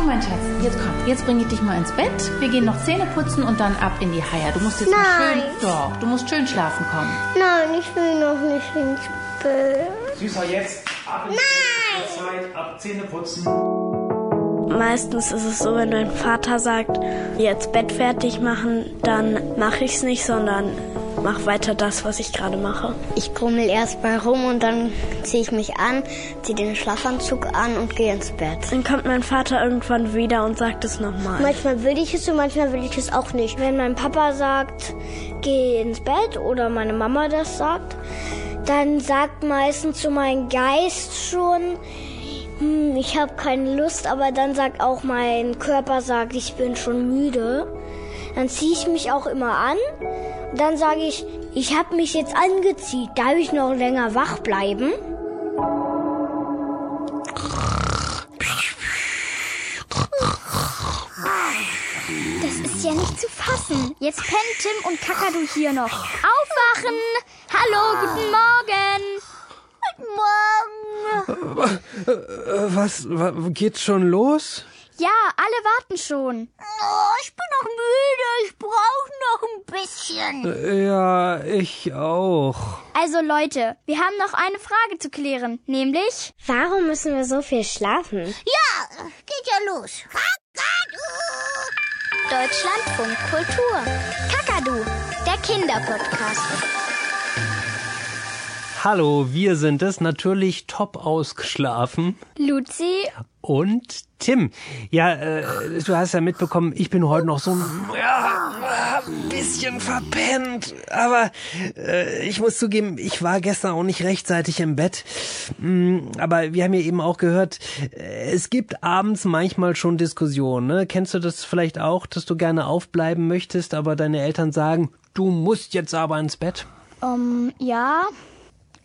So, mein Schatz, jetzt komm, jetzt bringe ich dich mal ins Bett. Wir gehen noch Zähne putzen und dann ab in die Haie. Du musst jetzt mal Nein. schön, doch, du musst schön schlafen kommen. Nein, ich will noch nicht ins Bett. Süßer, jetzt ab in die Zeit, ab Zähne putzen. Meistens ist es so, wenn dein Vater sagt, jetzt Bett fertig machen, dann mache ich es nicht, sondern mach weiter das, was ich gerade mache. Ich grummel erst mal rum und dann ziehe ich mich an, ziehe den Schlafanzug an und gehe ins Bett. Dann kommt mein Vater irgendwann wieder und sagt es nochmal. Manchmal will ich es und manchmal will ich es auch nicht. Wenn mein Papa sagt, geh ins Bett oder meine Mama das sagt, dann sagt meistens so mein Geist schon, hm, ich habe keine Lust, aber dann sagt auch mein Körper, sagt, ich bin schon müde. Dann ziehe ich mich auch immer an. Dann sage ich, ich habe mich jetzt angezogen. Darf ich noch länger wach bleiben? Das ist ja nicht zu fassen. Jetzt pennen Tim und Kakadu hier noch. Aufwachen! Hallo, guten Morgen! Äh, Was, wa- geht's schon los? Ja, alle warten schon. Oh, ich bin noch müde. Ich brauche noch ein bisschen. Ja, ich auch. Also Leute, wir haben noch eine Frage zu klären, nämlich Warum müssen wir so viel schlafen? Ja, geht ja los. Deutschlandfunk Kultur. Kakadu, der Kinderpodcast. Hallo, wir sind es, natürlich top ausgeschlafen. Luzi, Und Tim, ja, äh, du hast ja mitbekommen, ich bin heute noch so ein ja, bisschen verpennt. Aber äh, ich muss zugeben, ich war gestern auch nicht rechtzeitig im Bett. Mm, Aber wir haben ja eben auch gehört, äh, es gibt abends manchmal schon Diskussionen. Ne? Kennst du das vielleicht auch, dass du gerne aufbleiben möchtest, aber deine Eltern sagen, du musst jetzt aber ins Bett? ähm, ja,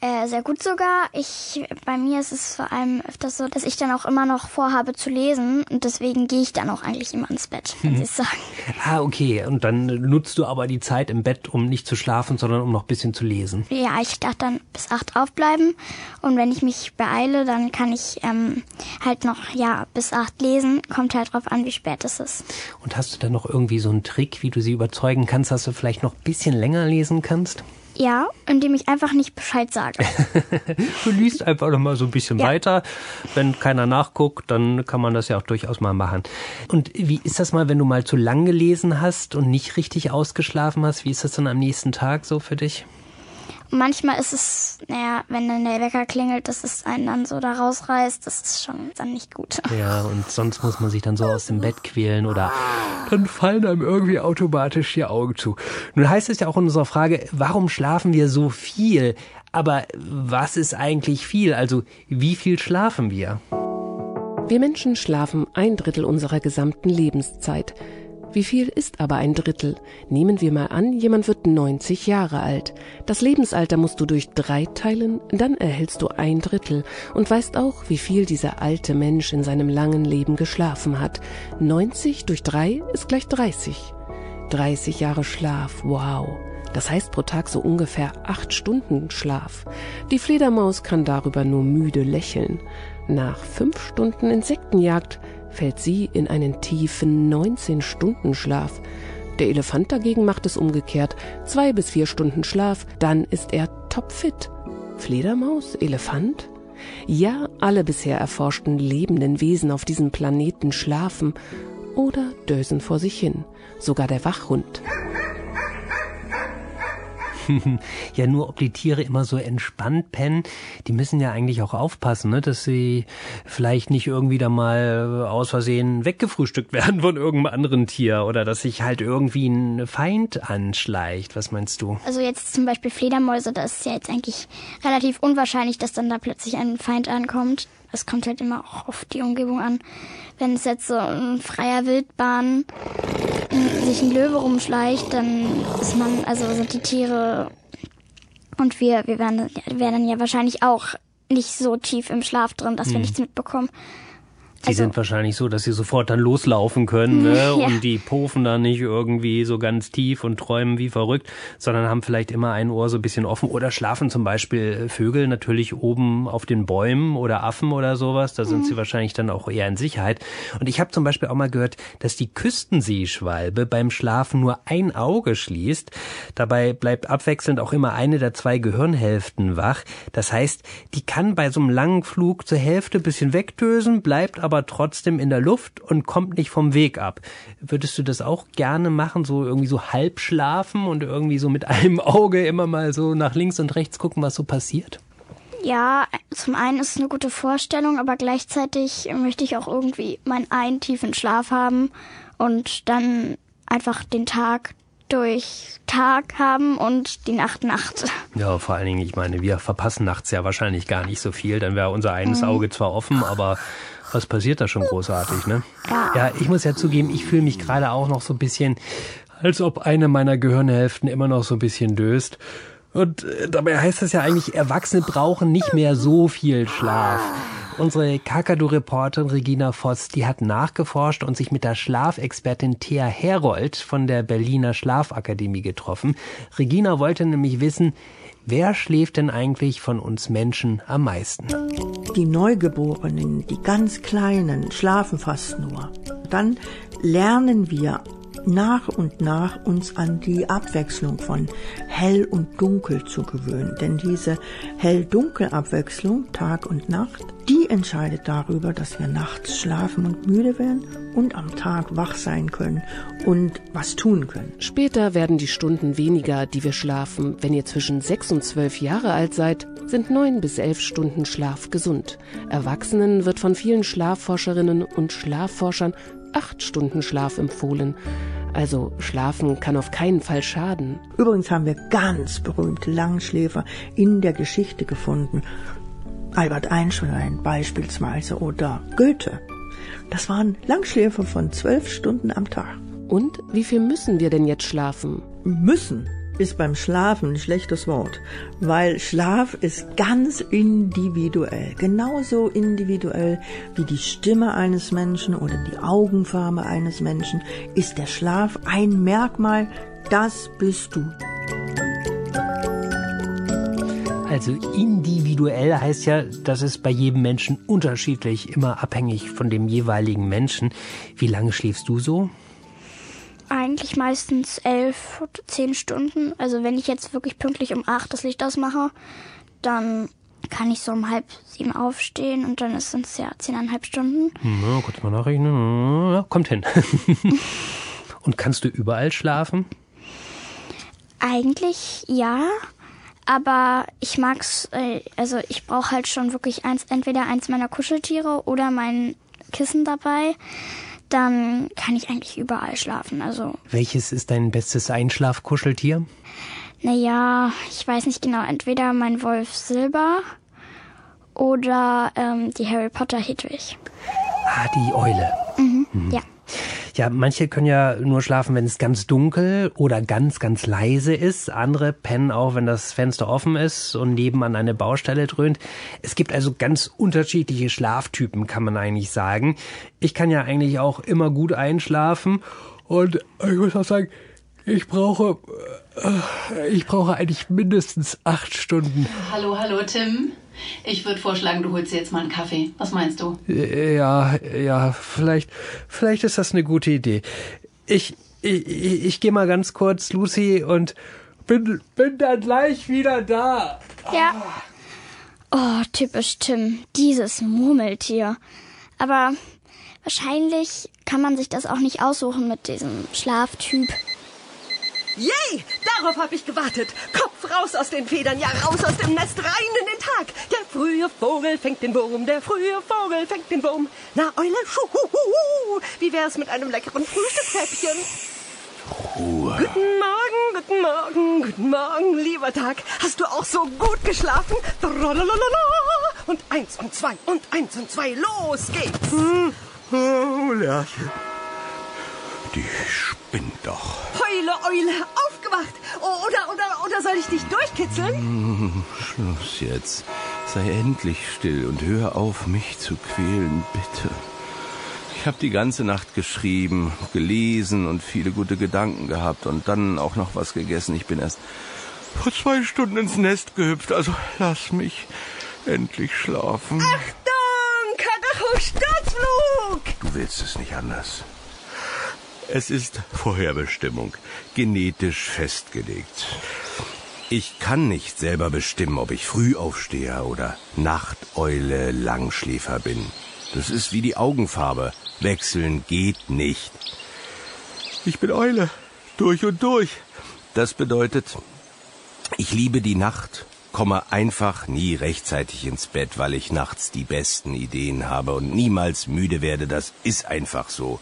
äh, sehr gut sogar. Ich, bei mir ist es vor allem öfters so, dass ich dann auch immer noch vorhabe zu lesen und deswegen gehe ich dann auch eigentlich immer ins Bett, muss ich sagen. Ah, okay. Und dann nutzt du aber die Zeit im Bett, um nicht zu schlafen, sondern um noch ein bisschen zu lesen. Ja, ich darf dann bis acht aufbleiben und wenn ich mich beeile, dann kann ich ähm, halt noch ja bis acht lesen. Kommt halt drauf an, wie spät es ist. Und hast du dann noch irgendwie so einen Trick, wie du sie überzeugen kannst, dass du vielleicht noch ein bisschen länger lesen kannst? Ja, indem ich einfach nicht Bescheid sage. Du liest einfach noch mal so ein bisschen Ja. weiter. Wenn keiner nachguckt, dann kann man das ja auch durchaus mal machen. Und wie ist das mal, wenn du mal zu lang gelesen hast und nicht richtig ausgeschlafen hast? Wie ist das dann am nächsten Tag so für dich? Und manchmal ist es, naja, wenn dann der Wecker klingelt, dass es einen dann so da rausreißt, das ist schon dann nicht gut. Ja, und sonst muss man sich dann so aus dem Bett quälen oder dann fallen einem irgendwie automatisch die Augen zu. Nun heißt es ja auch in unserer Frage, warum schlafen wir so viel? Aber was ist eigentlich viel? Also wie viel schlafen wir? Wir Menschen schlafen ein Drittel unserer gesamten Lebenszeit. Wie viel ist aber ein Drittel? Nehmen wir mal an, jemand wird 90 Jahre alt. Das Lebensalter musst du durch drei teilen, dann erhältst du ein Drittel und weißt auch, wie viel dieser alte Mensch in seinem langen Leben geschlafen hat. 90 durch drei ist gleich 30. 30 Jahre Schlaf, wow. Das heißt pro Tag so ungefähr acht Stunden Schlaf. Die Fledermaus kann darüber nur müde lächeln. Nach fünf Stunden Insektenjagd fällt sie in einen tiefen 19-Stunden-Schlaf. Der Elefant dagegen macht es umgekehrt. Zwei bis vier Stunden Schlaf, dann ist er topfit. Fledermaus? Elefant? Ja, alle bisher erforschten lebenden Wesen auf diesem Planeten schlafen oder dösen vor sich hin. Sogar der Wachhund. Ja, nur ob die Tiere immer so entspannt pennen, die müssen ja eigentlich auch aufpassen, ne, dass sie vielleicht nicht irgendwie da mal aus Versehen weggefrühstückt werden von irgendeinem anderen Tier oder dass sich halt irgendwie ein Feind anschleicht. Was meinst du? Also jetzt zum Beispiel Fledermäuse, da ist ja jetzt eigentlich relativ unwahrscheinlich, dass dann da plötzlich ein Feind ankommt. Es kommt halt immer auch auf die Umgebung an. Wenn es jetzt so in freier Wildbahn m, sich ein Löwe rumschleicht, dann ist man, also sind die Tiere und wir, wir wären, wären dann ja wahrscheinlich auch nicht so tief im Schlaf drin, dass wir nichts mitbekommen. Die Also- sind wahrscheinlich so, dass sie sofort dann loslaufen können ne? Ja. und die pufen dann nicht irgendwie so ganz tief und träumen wie verrückt, sondern haben vielleicht immer ein Ohr so ein bisschen offen oder schlafen zum Beispiel Vögel natürlich oben auf den Bäumen oder Affen oder sowas. Da sind sie wahrscheinlich dann auch eher in Sicherheit. Und ich habe zum Beispiel auch mal gehört, dass die Küstenseeschwalbe beim Schlafen nur ein Auge schließt. Dabei bleibt abwechselnd auch immer eine der zwei Gehirnhälften wach. Das heißt, die kann bei so einem langen Flug zur Hälfte ein bisschen wegdösen, bleibt aber trotzdem in der Luft und kommt nicht vom Weg ab. Würdest du das auch gerne machen, so irgendwie so halb schlafen und irgendwie so mit einem Auge immer mal so nach links und rechts gucken, was so passiert? Ja, zum einen ist es eine gute Vorstellung, aber gleichzeitig möchte ich auch irgendwie meinen einen tiefen Schlaf haben und dann einfach den Tag durch Tag haben und die Nacht Nacht. Ja, vor allen Dingen, ich meine, wir verpassen nachts ja wahrscheinlich gar nicht so viel, dann wäre unser eines Auge zwar offen, aber was passiert da schon großartig, ne? Ja. Ja, ich muss ja zugeben, ich fühle mich gerade auch noch so ein bisschen, als ob eine meiner Gehirnhälften immer noch so ein bisschen döst. Und äh, dabei heißt das ja eigentlich, Erwachsene brauchen nicht mehr so viel Schlaf. Unsere Kakadu-Reporterin Regina Voss, die hat nachgeforscht und sich mit der Schlafexpertin Thea Herold von der Berliner Schlafakademie getroffen. Regina wollte nämlich wissen, wer schläft denn eigentlich von uns Menschen am meisten? Die Neugeborenen, die ganz Kleinen, schlafen fast nur. Dann lernen wir nach und nach uns an die Abwechslung von hell und dunkel zu gewöhnen. Denn diese hell-dunkel-Abwechslung, Tag und Nacht, die entscheidet darüber, dass wir nachts schlafen und müde werden und am Tag wach sein können und was tun können. Später werden die Stunden weniger, die wir schlafen. Wenn ihr zwischen sechs und zwölf Jahre alt seid, sind neun bis elf Stunden Schlaf gesund. Erwachsenen wird von vielen Schlafforscherinnen und Schlafforschern acht Stunden Schlaf empfohlen. Also schlafen kann auf keinen Fall schaden. Übrigens haben wir ganz berühmte Langschläfer in der Geschichte gefunden. Albert Einstein beispielsweise oder Goethe. Das waren Langschläfer von zwölf Stunden am Tag. Und wie viel müssen wir denn jetzt schlafen? Müssen ist beim Schlafen ein schlechtes Wort, weil Schlaf ist ganz individuell. Genauso individuell wie die Stimme eines Menschen oder die Augenfarbe eines Menschen ist der Schlaf ein Merkmal, das bist du. Also individuell heißt ja, das ist bei jedem Menschen unterschiedlich, immer abhängig von dem jeweiligen Menschen. Wie lange schläfst du so? Eigentlich meistens elf oder zehn Stunden. Also wenn ich jetzt wirklich pünktlich um acht das Licht ausmache, dann kann ich so um halb sieben aufstehen und dann sind es ja zehneinhalb Stunden. Na, kurz mal nachrechnen. Ja, kommt hin. Und kannst du überall schlafen? Eigentlich ja, aber ich mag's, äh, also ich brauche halt schon wirklich eins, entweder eins meiner Kuscheltiere oder mein Kissen dabei. Dann kann ich eigentlich überall schlafen. Also, Welches ist dein bestes Einschlafkuscheltier? naja, ich weiß nicht genau, entweder mein Wolf Silber oder ähm, die Harry Potter Hedwig. Ah, die Eule. Ja. Ja, manche können ja nur schlafen, wenn es ganz dunkel oder ganz, ganz leise ist. Andere pennen auch, wenn das Fenster offen ist und nebenan eine Baustelle dröhnt. Es gibt also ganz unterschiedliche Schlaftypen, kann man eigentlich sagen. Ich kann ja eigentlich auch immer gut einschlafen und ich muss auch sagen, ich brauche, äh, ich brauche eigentlich mindestens acht Stunden. Hallo, hallo Tim. Ich würde vorschlagen, du holst dir jetzt mal einen Kaffee. Was meinst du? Ja, ja, vielleicht, vielleicht ist das eine gute Idee. Ich, ich, ich, ich gehe mal ganz kurz, Lucy, und bin, bin dann gleich wieder da. Ja. Oh, typisch Tim. Dieses Murmeltier. Aber wahrscheinlich kann man sich das auch nicht aussuchen mit diesem Schlaftyp. Yay! Darauf habe ich gewartet. Kopf raus aus den Federn, ja raus aus dem Nest, rein in den Tag. Der frühe Vogel fängt den Wurm, der frühe Vogel fängt den Wurm. Na, Eule, schuhuhuhu. Wie wär's mit einem leckeren Frühstückshäppchen? Ruhe. Guten Morgen, guten Morgen, guten Morgen, lieber Tag. Hast du auch so gut geschlafen? Und eins und zwei und eins und zwei, los geht's. Oh, Lerche. Die spinnt doch. Heule, Eule, aufgewacht. Oder, oder, oder soll ich dich durchkitzeln? Hm, Schluss jetzt. Sei endlich still und hör auf, mich zu quälen, bitte. Ich habe die ganze Nacht geschrieben, gelesen und viele gute Gedanken gehabt und dann auch noch was gegessen. Ich bin erst vor zwei Stunden ins Nest gehüpft, also lass mich endlich schlafen. Achtung! Karacho, Sturzflug! Du willst es nicht anders. Es ist Vorherbestimmung, genetisch festgelegt. Ich kann nicht selber bestimmen, ob ich Frühaufsteher oder Nachteule Langschläfer bin. Das ist wie die Augenfarbe. Wechseln geht nicht. Ich bin Eule. Durch und durch. Das bedeutet, ich liebe die Nacht, komme einfach nie rechtzeitig ins Bett, weil ich nachts die besten Ideen habe und niemals müde werde. Das ist einfach so.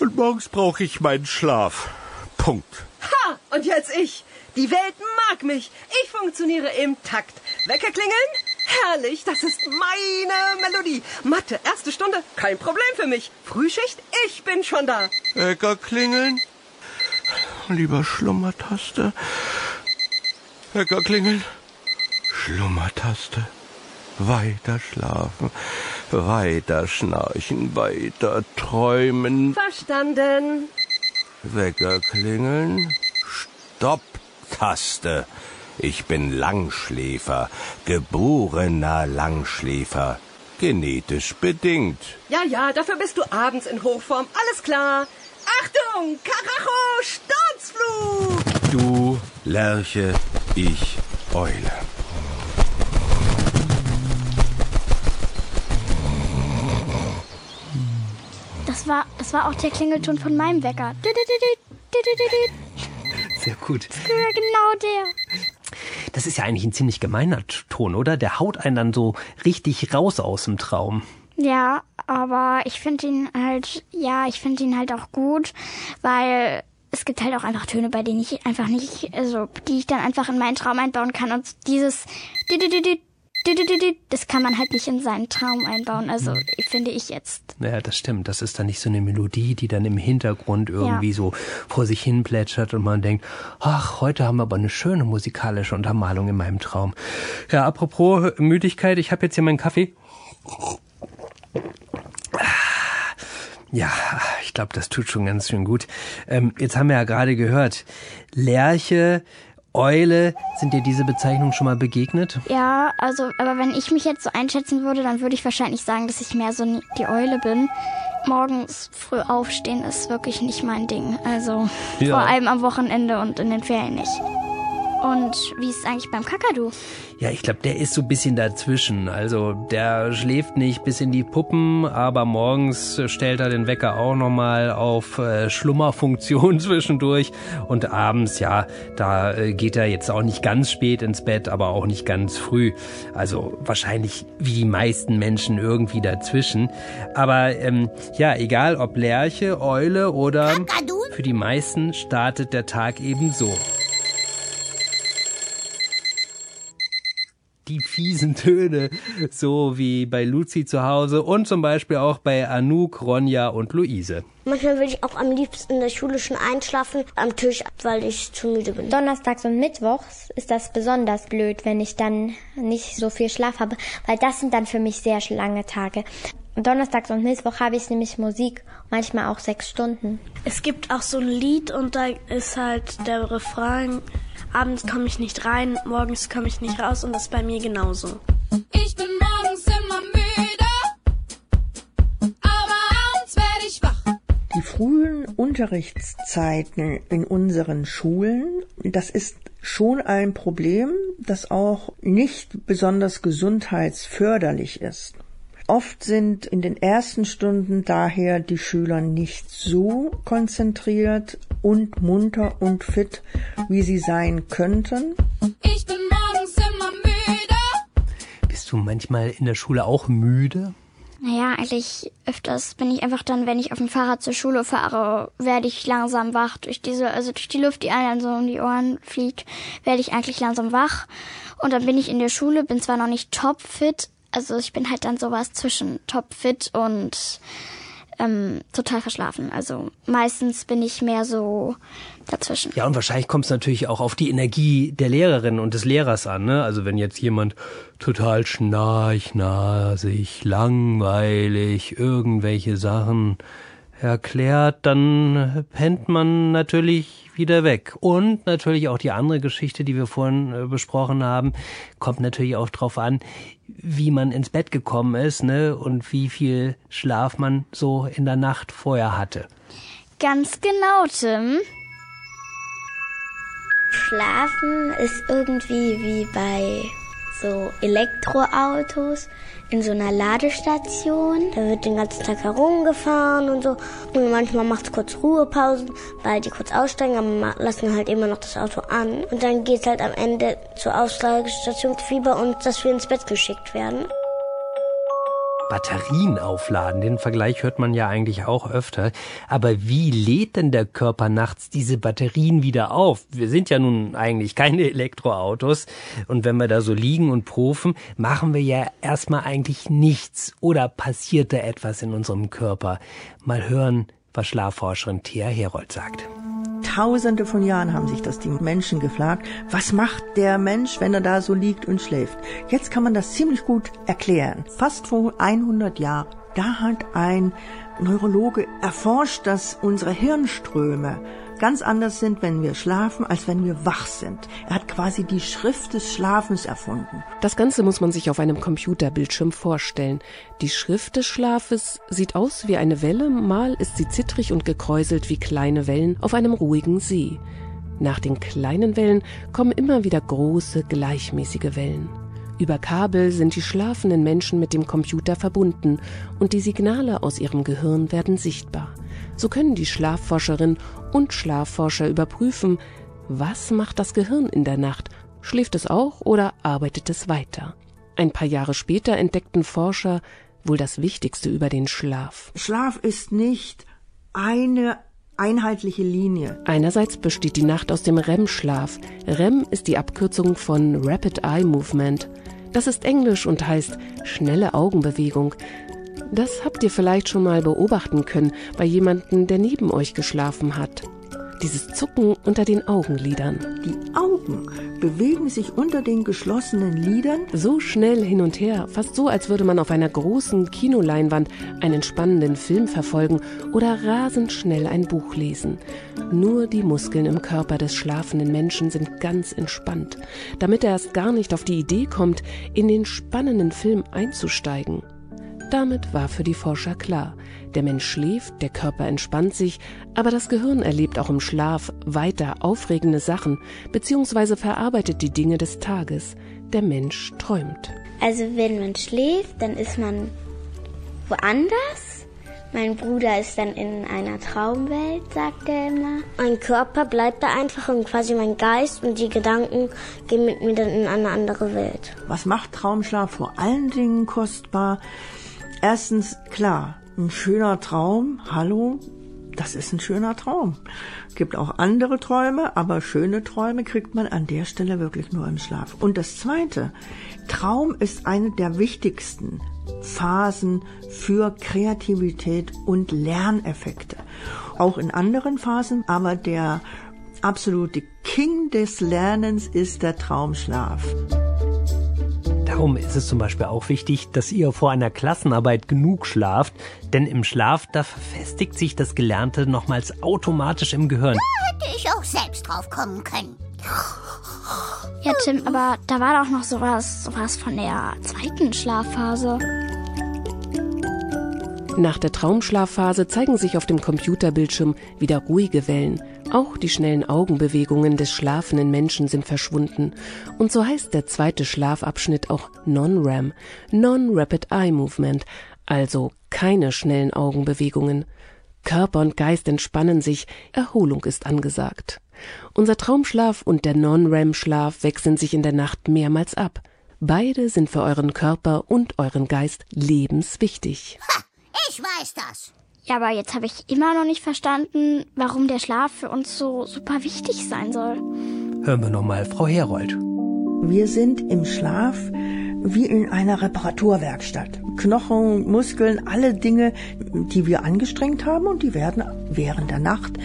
Und morgens brauche ich meinen Schlaf. Punkt. Ha! Und jetzt ich. Die Welt mag mich. Ich funktioniere im Takt. Wecker klingeln? Herrlich, das ist meine Melodie. Mathe, erste Stunde, kein Problem für mich. Frühschicht, ich bin schon da. Wecker klingeln? Lieber Schlummertaste. Wecker klingeln? Schlummertaste. Weiter schlafen, weiter schnarchen, weiter träumen. Verstanden. Wecker klingeln? Stopp. Taste. Ich bin Langschläfer, geborener Langschläfer, genetisch bedingt. Ja, ja, dafür bist du abends in Hochform. Alles klar. Achtung, Karacho, Sturzflug! Du Lerche, ich Eule. Das war, das war auch der Klingelton von meinem Wecker. Sehr gut. Ja, genau der. Das ist ja eigentlich ein ziemlich gemeiner Ton, oder? Der haut einen dann so richtig raus aus dem Traum. Ja, aber ich finde ihn halt, ja, ich finde ihn halt auch gut, weil es gibt halt auch einfach Töne, bei denen ich einfach nicht, also die ich dann einfach in meinen Traum einbauen kann und dieses das kann man halt nicht in seinen Traum einbauen, also finde ich jetzt. Ja, das stimmt. Das ist dann nicht so eine Melodie, die dann im Hintergrund irgendwie Ja. so vor sich hin plätschert und man denkt, ach, heute haben wir aber eine schöne musikalische Untermalung in meinem Traum. Ja, apropos Müdigkeit, ich habe jetzt hier meinen Kaffee. Ja, ich glaube, das tut schon ganz schön gut. Ähm, jetzt haben wir ja gerade gehört, Lerche, Eule, sind dir diese Bezeichnungen schon mal begegnet? Ja, also, aber wenn ich mich jetzt so einschätzen würde, dann würde ich wahrscheinlich sagen, dass ich mehr so die Eule bin. Morgens früh aufstehen ist wirklich nicht mein Ding. Also Ja. vor allem am Wochenende und in den Ferien nicht. Und wie ist es eigentlich beim Kakadu? Ja, ich glaube, der ist so ein bisschen dazwischen. Also der schläft nicht bis in die Puppen, aber morgens stellt er den Wecker auch nochmal auf äh, Schlummerfunktion zwischendurch. Und abends, ja, da äh, geht er jetzt auch nicht ganz spät ins Bett, aber auch nicht ganz früh. Also wahrscheinlich wie die meisten Menschen irgendwie dazwischen. Aber ähm, ja, egal ob Lerche, Eule oder für die meisten startet der Tag eben so. Die fiesen Töne, so wie bei Luzi zu Hause und zum Beispiel auch bei Anouk, Ronja und Luise. Manchmal will ich auch am liebsten in der Schule schon einschlafen am Tisch, weil ich zu müde bin. Donnerstags und Mittwochs ist das besonders blöd, wenn ich dann nicht so viel Schlaf habe, weil das sind dann für mich sehr lange Tage. Donnerstags und Mittwoch habe ich nämlich Musik, manchmal auch sechs Stunden. Es gibt auch so ein Lied und da ist halt der Refrain, abends komme ich nicht rein, morgens komme ich nicht raus und das ist bei mir genauso. Ich bin morgens immer müde, aber abends werde ich wach. Die frühen Unterrichtszeiten in unseren Schulen, das ist schon ein Problem, das auch nicht besonders gesundheitsförderlich ist. Oft sind in den ersten Stunden daher die Schüler nicht so konzentriert und munter und fit, wie sie sein könnten. Ich bin morgens immer müde. Bist du manchmal in der Schule auch müde? Naja, eigentlich öfters bin ich einfach dann, wenn ich auf dem Fahrrad zur Schule fahre, werde ich langsam wach. Durch diese, also durch die Luft, die einem so um die Ohren fliegt, werde ich eigentlich langsam wach. Und dann bin ich in der Schule, bin zwar noch nicht topfit, also ich bin halt dann sowas zwischen topfit und ähm, total verschlafen. Also meistens bin ich mehr so dazwischen. Ja, und wahrscheinlich kommt es natürlich auch auf die Energie der Lehrerin und des Lehrers an. Ne? Also wenn jetzt jemand total schnarchnasig, langweilig, irgendwelche Sachen erklärt, dann pennt man natürlich wieder weg. Und natürlich auch die andere Geschichte, die wir vorhin äh, besprochen haben, kommt natürlich auch drauf an, wie man ins Bett gekommen ist, ne, und wie viel Schlaf man so in der Nacht vorher hatte. Ganz genau, Tim. Schlafen ist irgendwie wie bei so Elektroautos in so einer Ladestation. Da wird den ganzen Tag herumgefahren und so. Und manchmal macht es kurz Ruhepausen, weil die kurz aussteigen, aber lassen halt immer noch das Auto an. Und dann geht es halt am Ende zur Ausladestation wie bei uns, dass wir ins Bett geschickt werden. Batterien aufladen, den Vergleich hört man ja eigentlich auch öfter. Aber wie lädt denn der Körper nachts diese Batterien wieder auf? Wir sind ja nun eigentlich keine Elektroautos. Und wenn wir da so liegen und profen, machen wir ja erstmal eigentlich nichts. Oder passiert da etwas in unserem Körper? Mal hören, was Schlafforscherin Thea Herold sagt. Tausende von Jahren haben sich das die Menschen gefragt, was macht der Mensch, wenn er da so liegt und schläft? Jetzt kann man das ziemlich gut erklären. Fast vor 100 Jahren, da hat ein Neurologe erforscht, dass unsere Hirnströme ganz anders sind, wenn wir schlafen, als wenn wir wach sind. Er hat quasi die Schrift des Schlafens erfunden. Das Ganze muss man sich auf einem Computerbildschirm vorstellen. Die Schrift des Schlafes sieht aus wie eine Welle, mal ist sie zittrig und gekräuselt wie kleine Wellen auf einem ruhigen See. Nach den kleinen Wellen kommen immer wieder große, gleichmäßige Wellen. Über Kabel sind die schlafenden Menschen mit dem Computer verbunden und die Signale aus ihrem Gehirn werden sichtbar. So können die Schlafforscherin und Schlafforscher überprüfen, was macht das Gehirn in der Nacht? Schläft es auch oder arbeitet es weiter? Ein paar Jahre später entdeckten Forscher wohl das Wichtigste über den Schlaf. Schlaf ist nicht eine einheitliche Linie. Einerseits besteht die Nacht aus dem REM-Schlaf. REM ist die Abkürzung von Rapid Eye Movement. Das ist Englisch und heißt schnelle Augenbewegung. Das habt ihr vielleicht schon mal beobachten können bei jemandem, der neben euch geschlafen hat. Dieses Zucken unter den Augenlidern. Die Augen bewegen sich unter den geschlossenen Lidern so schnell hin und her, fast so, als würde man auf einer großen Kinoleinwand einen spannenden Film verfolgen oder rasend schnell ein Buch lesen. Nur die Muskeln im Körper des schlafenden Menschen sind ganz entspannt, damit er erst gar nicht auf die Idee kommt, in den spannenden Film einzusteigen. Damit war für die Forscher klar, der Mensch schläft, der Körper entspannt sich, aber das Gehirn erlebt auch im Schlaf weiter aufregende Sachen bzw. verarbeitet die Dinge des Tages. Der Mensch träumt. Also wenn man schläft, dann ist man woanders. Mein Bruder ist dann in einer Traumwelt, sagt er immer. Mein Körper bleibt da einfach und quasi mein Geist und die Gedanken gehen mit mir dann in eine andere Welt. Was macht Traumschlaf vor allen Dingen kostbar? Erstens, klar, ein schöner Traum, hallo, das ist ein schöner Traum. Gibt auch andere Träume, aber schöne Träume kriegt man an der Stelle wirklich nur im Schlaf. Und das Zweite, Traum ist eine der wichtigsten Phasen für Kreativität und Lerneffekte. Auch in anderen Phasen, aber der absolute King des Lernens ist der Traumschlaf. Darum ist es zum Beispiel auch wichtig, dass ihr vor einer Klassenarbeit genug schlaft, denn im Schlaf, da verfestigt sich das Gelernte nochmals automatisch im Gehirn. Da hätte ich auch selbst drauf kommen können. Ja, Tim, aber da war doch noch sowas, sowas von der zweiten Schlafphase. Nach der Traumschlafphase zeigen sich auf dem Computerbildschirm wieder ruhige Wellen. Auch die schnellen Augenbewegungen des schlafenden Menschen sind verschwunden. Und so heißt der zweite Schlafabschnitt auch Non-REM, Non-Rapid Eye Movement, also keine schnellen Augenbewegungen. Körper und Geist entspannen sich, Erholung ist angesagt. Unser Traumschlaf und der Non-REM-Schlaf wechseln sich in der Nacht mehrmals ab. Beide sind für euren Körper und euren Geist lebenswichtig. Ich weiß das. Ja, aber jetzt habe ich immer noch nicht verstanden, warum der Schlaf für uns so super wichtig sein soll. Hören wir nochmal Frau Herold. Wir sind im Schlaf wie in einer Reparaturwerkstatt. Knochen, Muskeln, alle Dinge, die wir angestrengt haben und die werden während der Nacht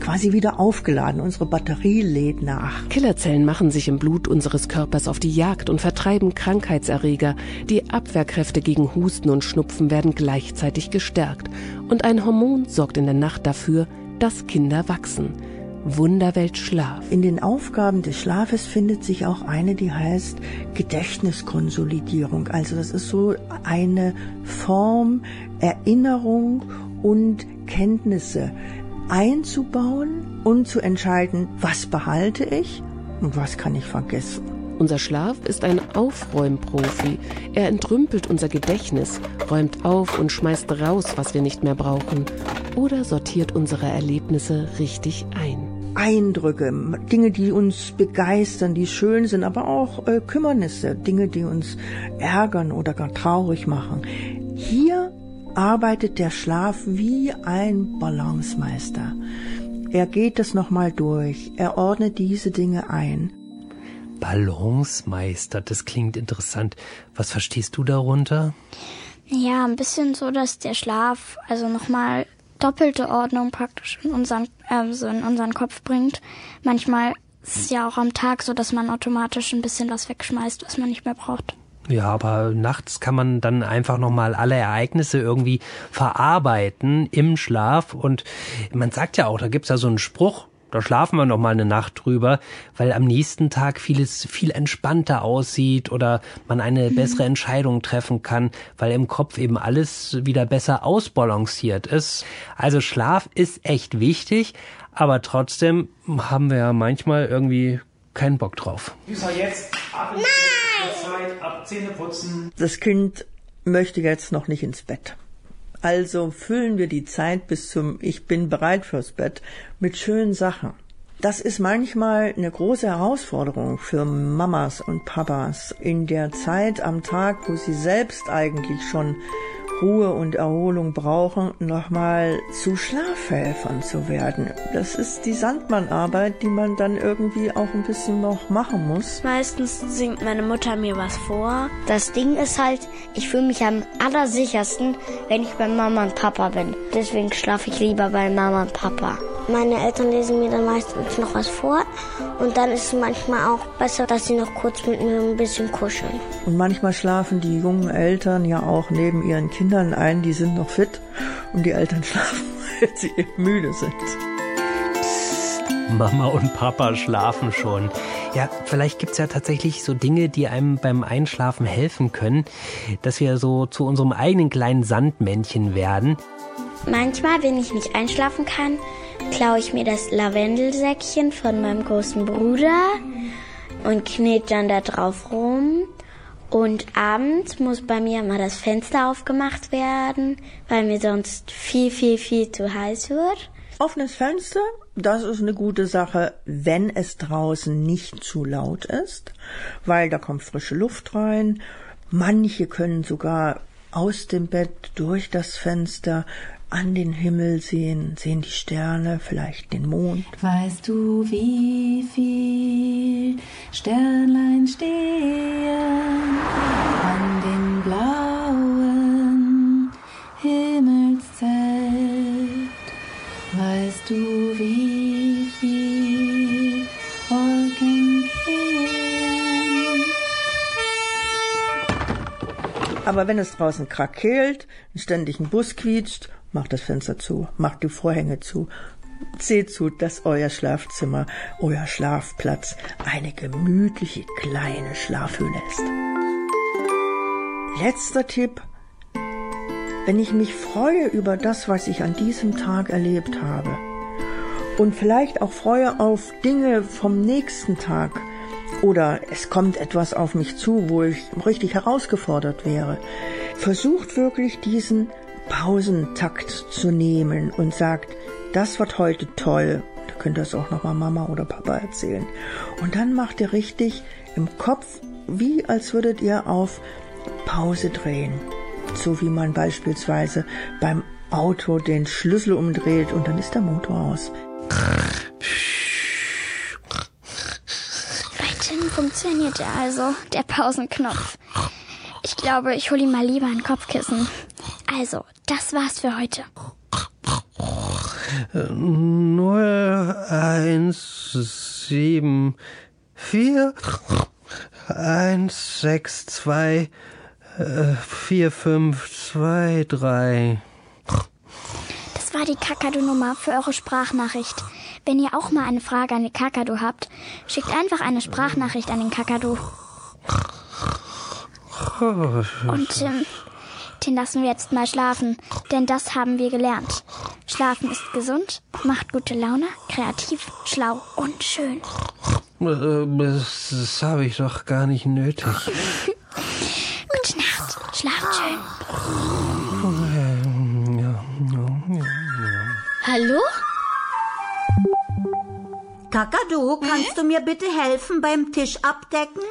quasi wieder aufgeladen. Unsere Batterie lädt nach. Killerzellen machen sich im Blut unseres Körpers auf die Jagd und vertreiben Krankheitserreger. Die Abwehrkräfte gegen Husten und Schnupfen werden gleichzeitig gestärkt. Und ein Hormon sorgt in der Nacht dafür, dass Kinder wachsen. Wunderwelt Schlaf. In den Aufgaben des Schlafes findet sich auch eine, die heißt Gedächtniskonsolidierung. Also das ist so eine Form, Erinnerung und Kenntnisse einzubauen und zu entscheiden, was behalte ich und was kann ich vergessen. Unser Schlaf ist ein Aufräumprofi. Er entrümpelt unser Gedächtnis, räumt auf und schmeißt raus, was wir nicht mehr brauchen, oder sortiert unsere Erlebnisse richtig ein. Eindrücke, Dinge, die uns begeistern, die schön sind, aber auch äh, Kümmernisse, Dinge, die uns ärgern oder gar traurig machen. Hier arbeitet der Schlaf wie ein Balancemeister. Er geht es nochmal durch, er ordnet diese Dinge ein. Balancemeister, das klingt interessant. Was verstehst du darunter? Ja, ein bisschen so, dass der Schlaf also nochmal doppelte Ordnung praktisch in unseren, also in unseren Kopf bringt. Manchmal ist es ja auch am Tag so, dass man automatisch ein bisschen was wegschmeißt, was man nicht mehr braucht. Ja, aber nachts kann man dann einfach nochmal alle Ereignisse irgendwie verarbeiten im Schlaf. Und man sagt ja auch, da gibt's ja so einen Spruch, da schlafen wir noch mal eine Nacht drüber, weil am nächsten Tag vieles viel entspannter aussieht oder man eine Mhm. bessere Entscheidung treffen kann, weil im Kopf eben alles wieder besser ausbalanciert ist. Also Schlaf ist echt wichtig, aber trotzdem haben wir ja manchmal irgendwie keinen Bock drauf. Jetzt ab Zeit, ab Zähne putzen. Das Kind möchte jetzt noch nicht ins Bett. Also füllen wir die Zeit bis zum Ich bin bereit fürs Bett mit schönen Sachen. Das ist manchmal eine große Herausforderung für Mamas und Papas in der Zeit am Tag, wo sie selbst eigentlich schon Ruhe und Erholung brauchen, nochmal zu Schlafhelfern zu werden. Das ist die Sandmannarbeit, die man dann irgendwie auch ein bisschen noch machen muss. Meistens singt meine Mutter mir was vor. Das Ding ist halt, ich fühle mich am allersichersten, wenn ich bei Mama und Papa bin. Deswegen schlafe ich lieber bei Mama und Papa. Meine Eltern lesen mir dann meistens noch was vor und dann ist es manchmal auch besser, dass sie noch kurz mit mir ein bisschen kuscheln. Und manchmal schlafen die jungen Eltern ja auch neben ihren Kindern ein, die sind noch fit und die Eltern schlafen, weil sie eben müde sind. Mama und Papa schlafen schon. Ja, vielleicht gibt's ja tatsächlich so Dinge, die einem beim Einschlafen helfen können, dass wir so zu unserem eigenen kleinen Sandmännchen werden. Manchmal, wenn ich nicht einschlafen kann, klaue ich mir das Lavendelsäckchen von meinem großen Bruder und knete dann da drauf rum. Und abends muss bei mir immer das Fenster aufgemacht werden, weil mir sonst viel, viel, viel zu heiß wird. Offenes Fenster, das ist eine gute Sache, wenn es draußen nicht zu laut ist, weil da kommt frische Luft rein. Manche können sogar aus dem Bett durch das Fenster an den Himmel sehen, sehen die Sterne, vielleicht den Mond. Weißt du, wie viel Sternlein stehen an dem blauen Himmelszelt? Weißt du, wie viel Wolken gehen? Aber wenn es draußen krakeelt, ständig ein Bus quietscht, macht das Fenster zu, macht die Vorhänge zu. Seht zu, dass euer Schlafzimmer, euer Schlafplatz eine gemütliche kleine Schlafhöhle ist. Letzter Tipp. Wenn ich mich freue über das, was ich an diesem Tag erlebt habe und vielleicht auch freue auf Dinge vom nächsten Tag oder es kommt etwas auf mich zu, wo ich richtig herausgefordert wäre, versucht wirklich diesen Pausentakt zu nehmen und sagt, das wird heute toll. Da könnt ihr es auch nochmal Mama oder Papa erzählen. Und dann macht ihr richtig im Kopf, wie als würdet ihr auf Pause drehen. So wie man beispielsweise beim Auto den Schlüssel umdreht und dann ist der Motor aus. Tim funktioniert ja also der Pausenknopf. Ich glaube, ich hole ihm mal lieber ein Kopfkissen. Also, das war's für heute. Null, eins, sieben, vier, eins, sechs, zwei, äh, vier, fünf, zwei, drei. Das war die Kakadu-Nummer für eure Sprachnachricht. Wenn ihr auch mal eine Frage an die Kakadu habt, schickt einfach eine Sprachnachricht an den Kakadu. Und ähm, den lassen wir jetzt mal schlafen, denn das haben wir gelernt. Schlafen ist gesund, macht gute Laune, kreativ, schlau und schön. Äh, Das, das habe ich doch gar nicht nötig. Gute Nacht, schlaft schön. Hallo? Kakadu, kannst du mir bitte helfen beim Tisch abdecken?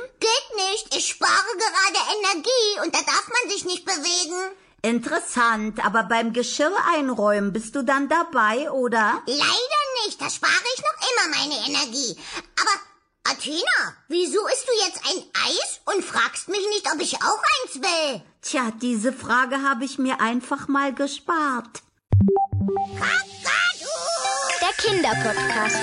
Nicht. Ich spare gerade Energie und da darf man sich nicht bewegen. Interessant, aber beim Geschirr einräumen bist du dann dabei, oder? Leider nicht. Da spare ich noch immer meine Energie. Aber Athena, wieso isst du jetzt ein Eis und fragst mich nicht, ob ich auch eins will? Tja, diese Frage habe ich mir einfach mal gespart. Der Kinderpodcast.